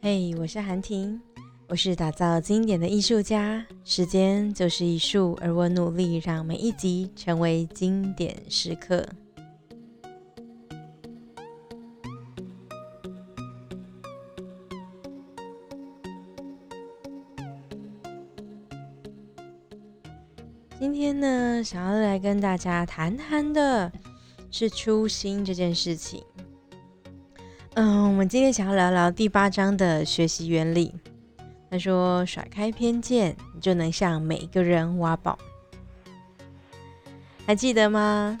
嘿，我是韩婷，我是打造经典的艺术家。时间就是艺术，而我努力让每一集成为经典时刻。今天呢，想要来跟大家谈谈的是初心这件事情。嗯，我们今天想要聊聊第八章的学习原理。他说：“甩开偏见，你就能向每一个人挖宝。”还记得吗？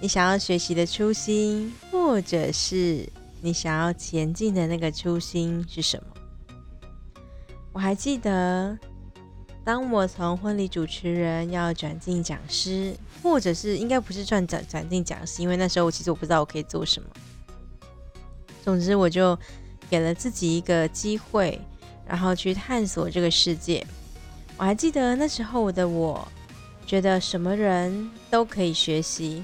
你想要学习的初心，或者是你想要前进的那个初心是什么？我还记得，当我从婚礼主持人要转进讲师，或者是应该不是转转转进讲师，因为那时候我其实我不知道我可以做什么。总之，我就给了自己一个机会，然后去探索这个世界。我还记得那时候的我，觉得什么人都可以学习，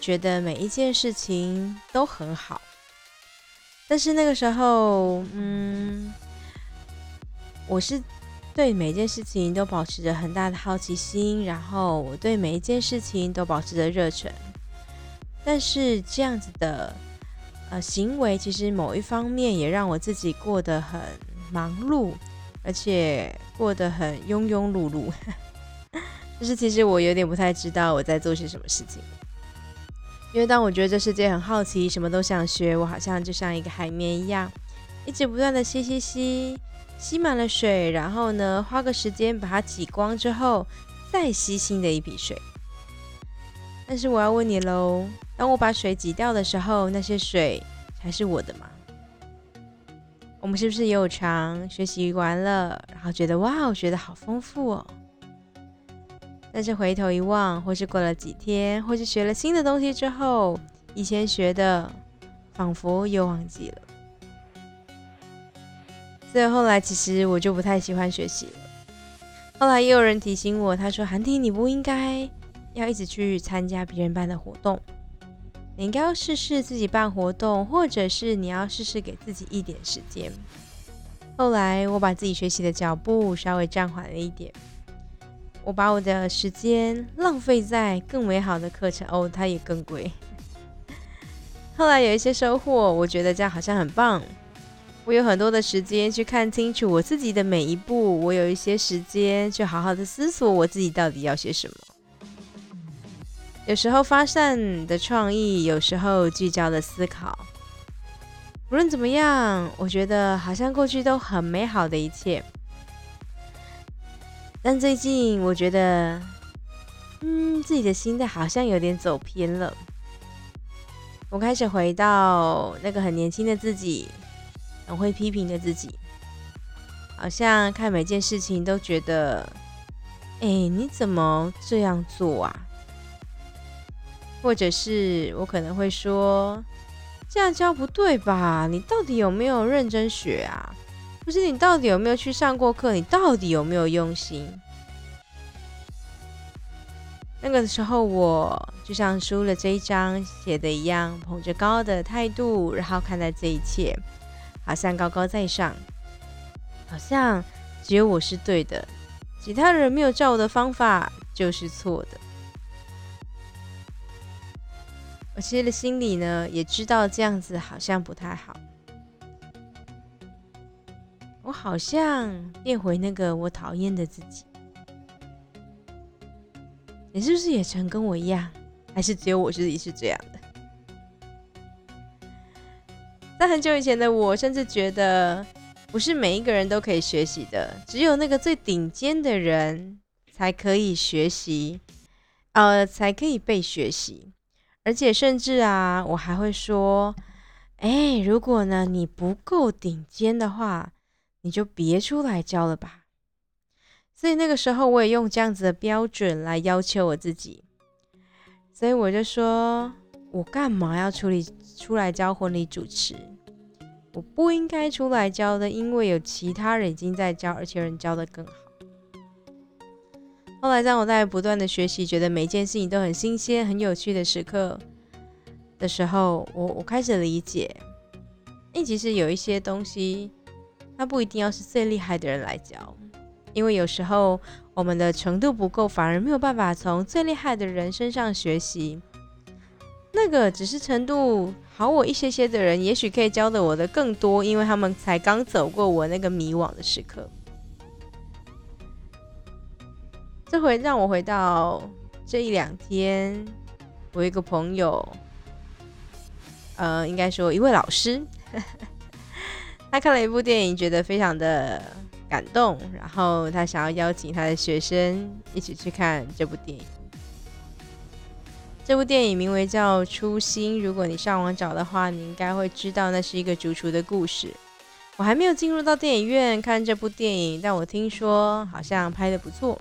觉得每一件事情都很好。但是那个时候，嗯，我是对每件事情都保持着很大的好奇心，然后我对每一件事情都保持着热忱。但是这样子的。呃，行为其实某一方面也让我自己过得很忙碌，而且过得很庸庸碌碌。就是其实我有点不太知道我在做些什么事情，因为当我觉得这世界很好奇，什么都想学，我好像就像一个海绵一样，一直不断的吸吸吸，吸满了水，然后呢，花个时间把它挤光之后，再吸新的一笔水。但是我要问你喽。当我把水挤掉的时候，那些水还是我的吗？我们是不是也有常学习完了，然后觉得哇，我学的好丰富哦？但是回头一望，或是过了几天，或是学了新的东西之后，以前学的仿佛又忘记了。所以后来其实我就不太喜欢学习了。后来也有人提醒我，他说：“韩婷，你不应该要一直去参加别人办的活动。”你应该要试试自己办活动，或者是你要试试给自己一点时间。后来我把自己学习的脚步稍微暂缓了一点，我把我的时间浪费在更美好的课程哦，它也更贵。后来有一些收获，我觉得这样好像很棒。我有很多的时间去看清楚我自己的每一步，我有一些时间去好好的思索我自己到底要些什么。有时候发散的创意，有时候聚焦的思考。无论怎么样，我觉得好像过去都很美好的一切。但最近，我觉得，嗯，自己的心态好像有点走偏了。我开始回到那个很年轻的自己，很会批评的自己，好像看每件事情都觉得，哎，你怎么这样做啊？或者是我可能会说，这样教不对吧？你到底有没有认真学啊？不是你到底有没有去上过课？你到底有没有用心？那个时候，我就像书了这一章写的一样，捧着高的态度，然后看待这一切，好像高高在上，好像只有我是对的，其他人没有照我的方法就是错的。我其实心里呢也知道这样子好像不太好，我好像变回那个我讨厌的自己。你是不是也曾跟我一样？还是只有我自己是这样的？在很久以前的我，甚至觉得不是每一个人都可以学习的，只有那个最顶尖的人才可以学习，呃，才可以被学习。而且甚至啊，我还会说，哎，如果呢你不够顶尖的话，你就别出来教了吧。所以那个时候我也用这样子的标准来要求我自己。所以我就说，我干嘛要处理出来教婚礼主持？我不应该出来教的，因为有其他人已经在教，而且人教的更好。后来，当我在不断的学习，觉得每一件事情都很新鲜、很有趣的时刻的时候，我我开始理解，哎，其实有一些东西它不一定要是最厉害的人来教，因为有时候我们的程度不够，反而没有办法从最厉害的人身上学习。那个只是程度好我一些些的人，也许可以教的我的更多，因为他们才刚走过我那个迷惘的时刻。这回让我回到这一两天，我一个朋友，呃，应该说一位老师。他看了一部电影，觉得非常的感动，然后他想要邀请他的学生一起去看这部电影。这部电影名为叫《初心》，如果你上网找的话，你应该会知道那是一个主厨的故事。我还没有进入到电影院看这部电影，但我听说好像拍的不错。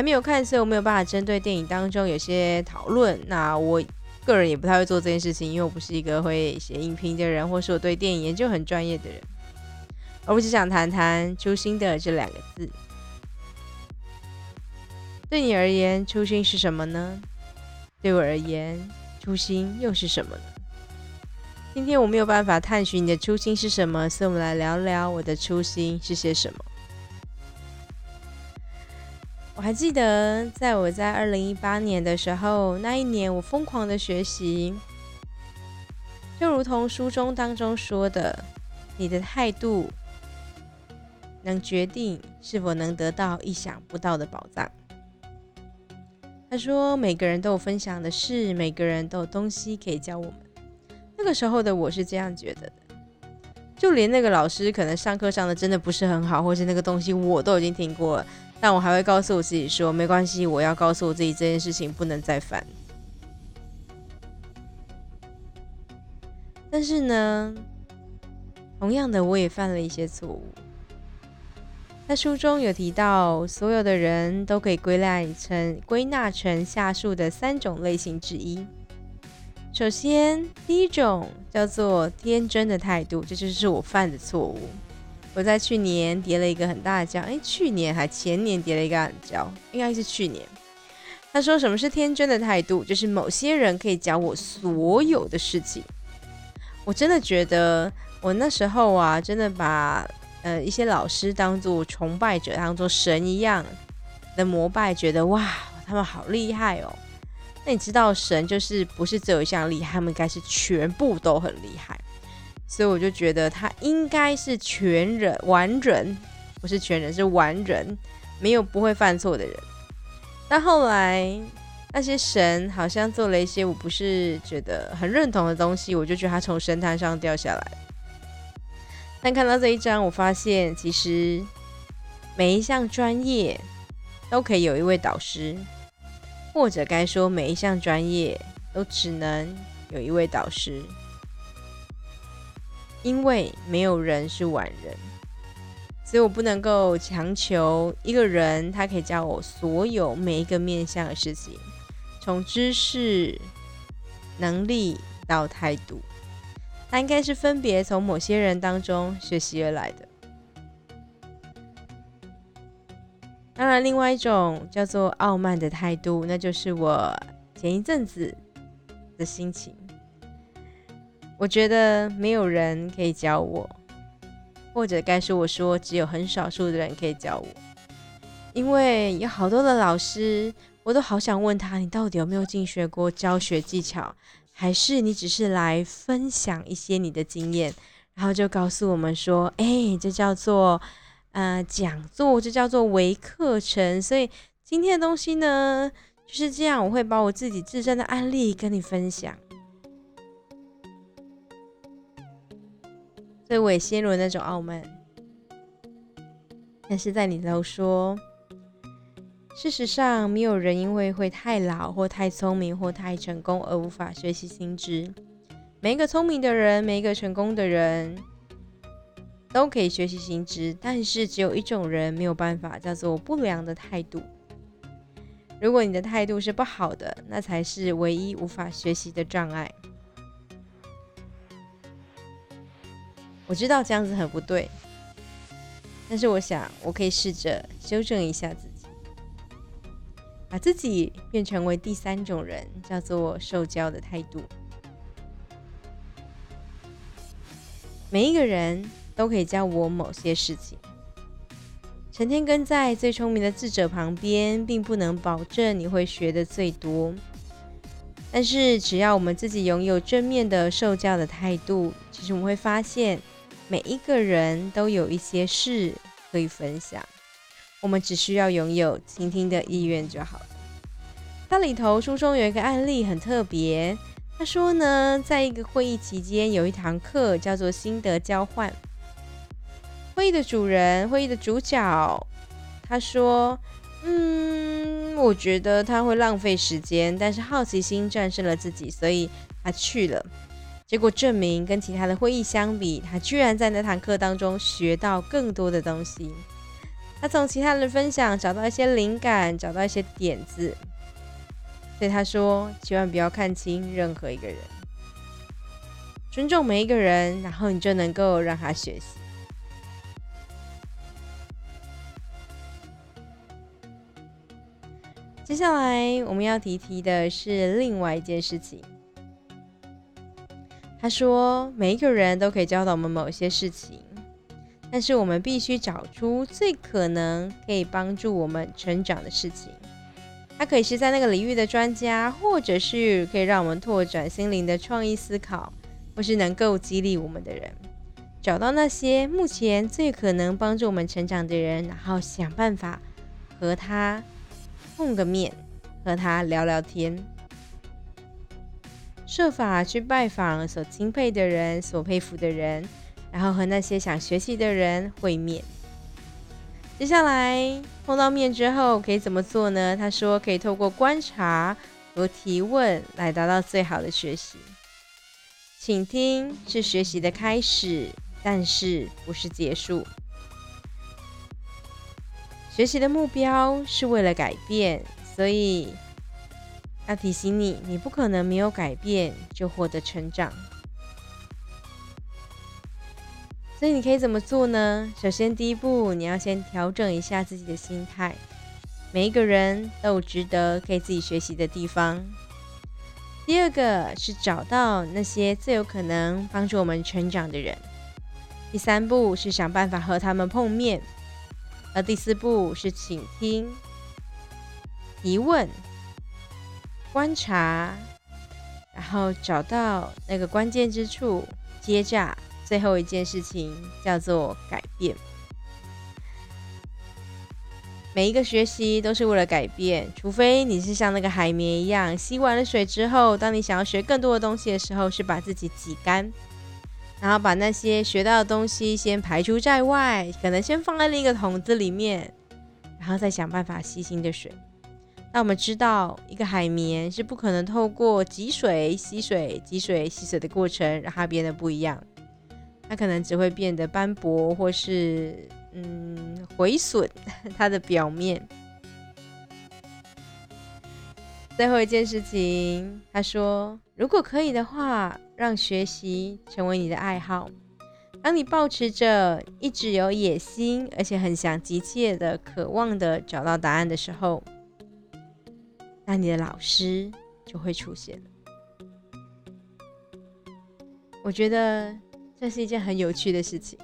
还没有看，所以我没有办法针对电影当中有些讨论。那我。个人也不太会做这件事情，因为我不是一个会写影评的人，或是我对电影研究很专业的人。而我只想谈谈“初心”的这两个字。对你而言，初心是什么呢？对我而言，初心又是什么呢？今天我没有办法探寻你的初心是什么，所以我们来聊聊我的初心是些什么。我还记得，在我在二零一八年的时候，那一年我疯狂的学习，就如同书中当中说的，你的态度能决定是否能得到意想不到的宝藏。他说，每个人都有分享的事，每个人都有东西可以教我们。那个时候的我是这样觉得的，就连那个老师可能上课上的真的不是很好，或是那个东西我都已经听过了。但我还会告诉我自己说，没关系，我要告诉我自己这件事情不能再犯。但是呢，同样的，我也犯了一些错误。在书中有提到，所有的人都可以归纳成归纳成下述的三种类型之一。首先，第一种叫做天真的态度，这就是我犯的错误。我在去年跌了一个很大的跤，哎，去年还前年跌了一个很跤，应该是去年。他说什么是天真的态度，就是某些人可以教我所有的事情。我真的觉得我那时候啊，真的把呃一些老师当做崇拜者，当做神一样的膜拜，觉得哇，他们好厉害哦。那你知道神就是不是只有一项厉害，他们应该是全部都很厉害。所以我就觉得他应该是全人完人，不是全人是完人，没有不会犯错的人。但后来那些神好像做了一些我不是觉得很认同的东西，我就觉得他从神坛上掉下来。但看到这一章，我发现其实每一项专业都可以有一位导师，或者该说每一项专业都只能有一位导师。因为没有人是完人，所以我不能够强求一个人他可以教我所有每一个面向的事情，从知识、能力到态度，他应该是分别从某些人当中学习而来的。当然，另外一种叫做傲慢的态度，那就是我前一阵子的心情。我觉得没有人可以教我，或者该说我说只有很少数的人可以教我，因为有好多的老师，我都好想问他，你到底有没有进学过教学技巧，还是你只是来分享一些你的经验，然后就告诉我们说，哎，这叫做呃讲座，这叫做微课程，所以今天的东西呢就是这样，我会把我自己自身的案例跟你分享。所以我也陷入了那种傲慢，但是在你都说，事实上没有人因为会太老或太聪明或太成功而无法学习新知。每一个聪明的人，每一个成功的人，都可以学习新知，但是只有一种人没有办法，叫做不良的态度。如果你的态度是不好的，那才是唯一无法学习的障碍。我知道这样子很不对，但是我想我可以试着修正一下自己，把自己变成为第三种人，叫做受教的态度。每一个人都可以教我某些事情。成天跟在最聪明的智者旁边，并不能保证你会学的最多。但是，只要我们自己拥有正面的受教的态度，其实我们会发现，每一个人都有一些事可以分享。我们只需要拥有倾听的意愿就好了。它里头书中有一个案例很特别，他说呢，在一个会议期间，有一堂课叫做心得交换。会议的主人，会议的主角，他说：“嗯，我觉得他会浪费时间，但是好奇心战胜了自己，所以他去了。结果证明，跟其他的会议相比，他居然在那堂课当中学到更多的东西。他从其他人的分享找到一些灵感，找到一些点子。所以他说，千万不要看清任何一个人，尊重每一个人，然后你就能够让他学习。”接下来我们要提提的是另外一件事情。他说，每一个人都可以教导我们某些事情，但是我们必须找出最可能可以帮助我们成长的事情。他可以是在那个领域的专家，或者是可以让我们拓展心灵的创意思考，或是能够激励我们的人。找到那些目前最可能帮助我们成长的人，然后想办法和他。碰个面，和他聊聊天，设法去拜访所钦佩的人、所佩服的人，然后和那些想学习的人会面。接下来碰到面之后可以怎么做呢？他说可以透过观察和提问来达到最好的学习。请听是学习的开始，但是不是结束。学习的目标是为了改变，所以要提醒你，你不可能没有改变就获得成长。所以你可以怎么做呢？首先，第一步，你要先调整一下自己的心态。每一个人都有值得可以自己学习的地方。第二个是找到那些最有可能帮助我们成长的人。第三步是想办法和他们碰面。而第四步是倾听、疑问、观察，然后找到那个关键之处，接着最后一件事情叫做改变。每一个学习都是为了改变，除非你是像那个海绵一样，吸完了水之后，当你想要学更多的东西的时候，是把自己挤干。然后把那些学到的东西先排除在外，可能先放在另一个桶子里面，然后再想办法吸新的水。那我们知道，一个海绵是不可能透过挤水、吸水、挤水、吸水的过程让它变得不一样，它可能只会变得斑驳，或是嗯毁损它的表面。最后一件事情，他说：“如果可以的话，让学习成为你的爱好。当你保持着一直有野心，而且很想急切的、渴望的找到答案的时候，那你的老师就会出现了。我觉得这是一件很有趣的事情。”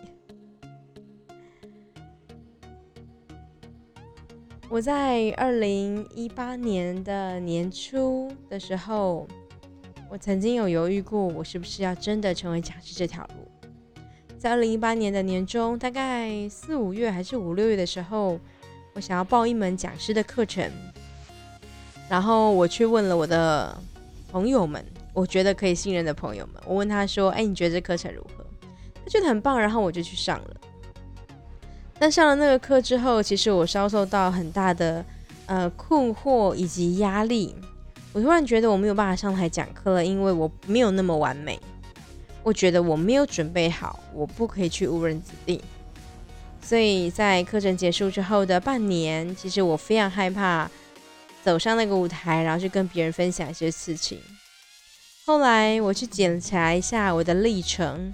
我在二零一八年的年初的时候，我曾经有犹豫过，我是不是要真的成为讲师这条路。在二零一八年的年中，大概四五月还是五六月的时候，我想要报一门讲师的课程，然后我去问了我的朋友们，我觉得可以信任的朋友们，我问他说：“哎，你觉得这课程如何？”他觉得很棒，然后我就去上了。但上了那个课之后，其实我遭受到很大的呃困惑以及压力。我突然觉得我没有办法上台讲课了，因为我没有那么完美。我觉得我没有准备好，我不可以去误人子弟。所以在课程结束之后的半年，其实我非常害怕走上那个舞台，然后去跟别人分享一些事情。后来我去检查一下我的历程。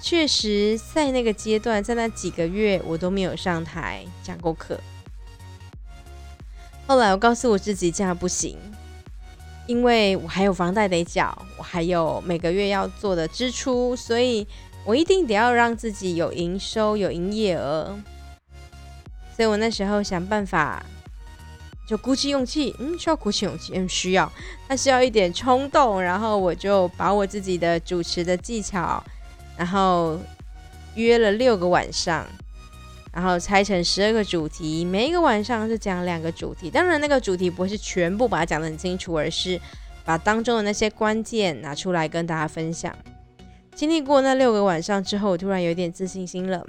确实，在那个阶段，在那几个月，我都没有上台讲过课。后来，我告诉我自己这样不行，因为我还有房贷得缴，我还有每个月要做的支出，所以我一定得要让自己有营收、有营业额。所以我那时候想办法，就鼓起勇气，嗯，需要鼓起勇气，嗯，需要，那需要一点冲动。然后我就把我自己的主持的技巧，然后约了六个晚上。然后拆成十二个主题，每一个晚上是讲两个主题。当然，那个主题不会是全部把它讲得很清楚，而是把当中的那些关键拿出来跟大家分享。经历过那六个晚上之后，我突然有点自信心了。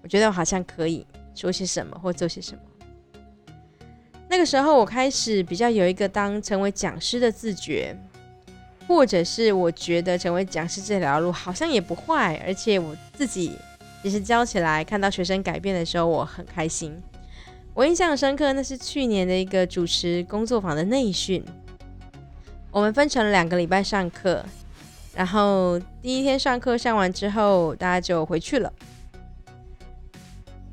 我觉得我好像可以说些什么或做些什么。这个时候，我开始比较有一个当成为讲师的自觉，或者是我觉得成为讲师这条路好像也不坏，而且我自己。其实教起来，看到学生改变的时候，我很开心。我印象深刻，那是去年的一个主持工作坊的内训。我们分成了两个礼拜上课，然后第一天上课上完之后，大家就回去了。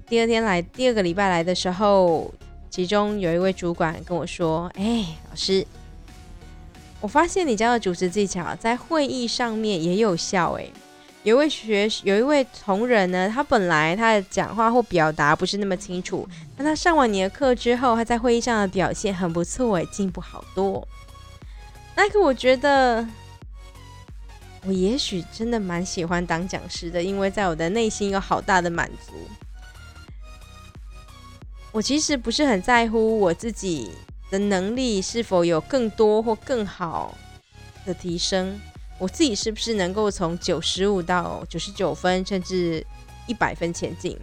第二天来，第二个礼拜来的时候，其中有一位主管跟我说：“哎，老师，我发现你教的主持技巧在会议上面也有效。”哎。有一位学有一位同仁呢，他本来他的讲话或表达不是那么清楚，但他上完你的课之后，他在会议上的表现很不错，哎，进步好多。那可我觉得，我也许真的蛮喜欢当讲师的，因为在我的内心有好大的满足。我其实不是很在乎我自己的能力是否有更多或更好的提升。我自己是不是能够从九十五到九十九分，甚至一百分前进？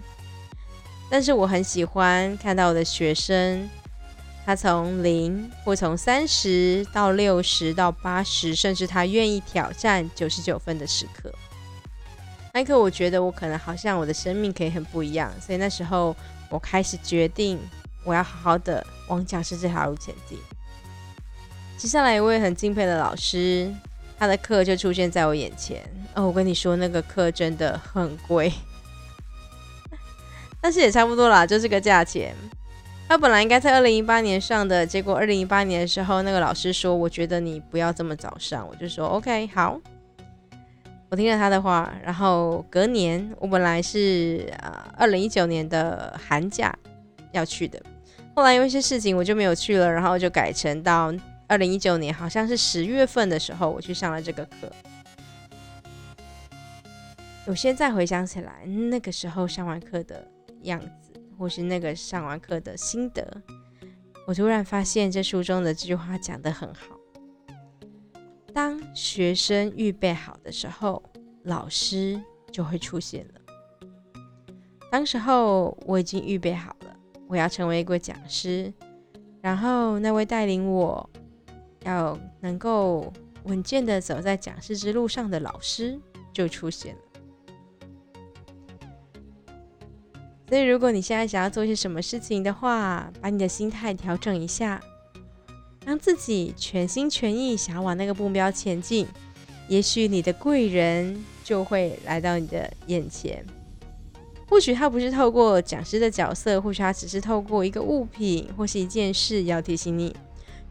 但是我很喜欢看到我的学生，他从零或从三十到六十到八十，甚至他愿意挑战九十九分的时刻。那一刻，我觉得我可能好像我的生命可以很不一样。所以那时候，我开始决定，我要好好的往讲师这条路前进。接下来，一位很敬佩的老师。他的课就出现在我眼前哦，我跟你说，那个课真的很贵，但是也差不多啦，就这个价钱。他本来应该在二零一八年上的，结果二零一八年的时候，那个老师说，我觉得你不要这么早上，我就说 OK 好，我听了他的话，然后隔年我本来是啊二零一九年的寒假要去的，后来因为一些事情我就没有去了，然后就改成到。二零一九年好像是十月份的时候，我去上了这个课。我现在回想起来，那个时候上完课的样子，或是那个上完课的心得，我突然发现这书中的这句话讲得很好：当学生预备好的时候，老师就会出现了。当时候我已经预备好了，我要成为一个讲师，然后那位带领我。要能够稳健的走在讲师之路上的老师就出现了。所以，如果你现在想要做些什么事情的话，把你的心态调整一下，让自己全心全意想要往那个目标前进，也许你的贵人就会来到你的眼前。或许他不是透过讲师的角色，或许他只是透过一个物品或是一件事要提醒你，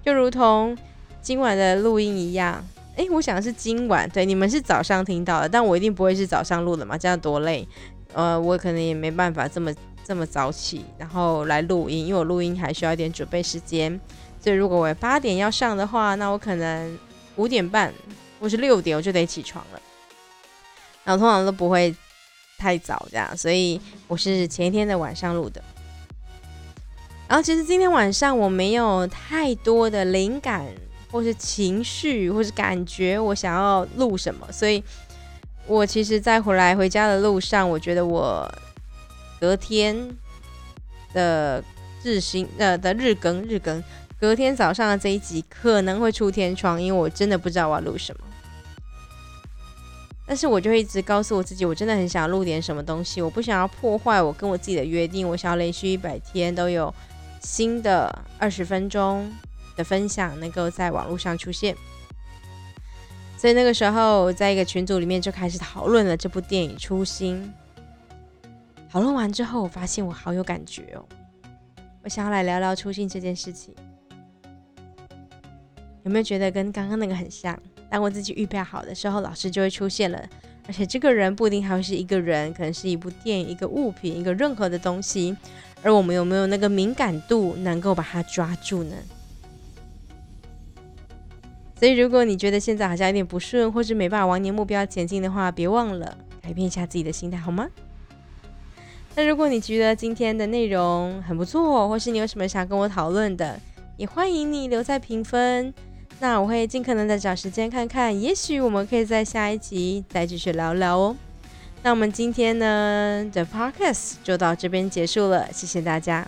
就如同。今晚的录音一样，哎，我想是今晚，对，你们是早上听到的，但我一定不会是早上录的嘛，这样多累，呃，我可能也没办法这么这么早起，然后来录音，因为我录音还需要一点准备时间，所以如果我八点要上的话，那我可能五点半或是六点我就得起床了，然后通常都不会太早这样，所以我是前一天的晚上录的，然后其实今天晚上我没有太多的灵感。或是情绪，或是感觉，我想要录什么，所以我其实，在回来回家的路上，我觉得我隔天的日新呃的日更日更，隔天早上的这一集可能会出天窗，因为我真的不知道我要录什么。但是我就一直告诉我自己，我真的很想录点什么东西，我不想要破坏我跟我自己的约定，我想要连续一百天都有新的二十分钟。的分享能够在网络上出现，所以那个时候在一个群组里面就开始讨论了这部电影《初心》。讨论完之后，我发现我好有感觉哦，我想要来聊聊初心这件事情。有没有觉得跟刚刚那个很像？当我自己预备好的时候，老师就会出现了，而且这个人不一定还会是一个人，可能是一部电影、一个物品、一个任何的东西。而我们有没有那个敏感度，能够把它抓住呢？所以，如果你觉得现在好像有点不顺，或是没办法往你的目标前进的话，别忘了改变一下自己的心态，好吗？那如果你觉得今天的内容很不错，或是你有什么想跟我讨论的，也欢迎你留在评分。那我会尽可能的找时间看看，也许我们可以在下一集再继续聊聊哦。那我们今天呢，The podcast 就到这边结束了，谢谢大家。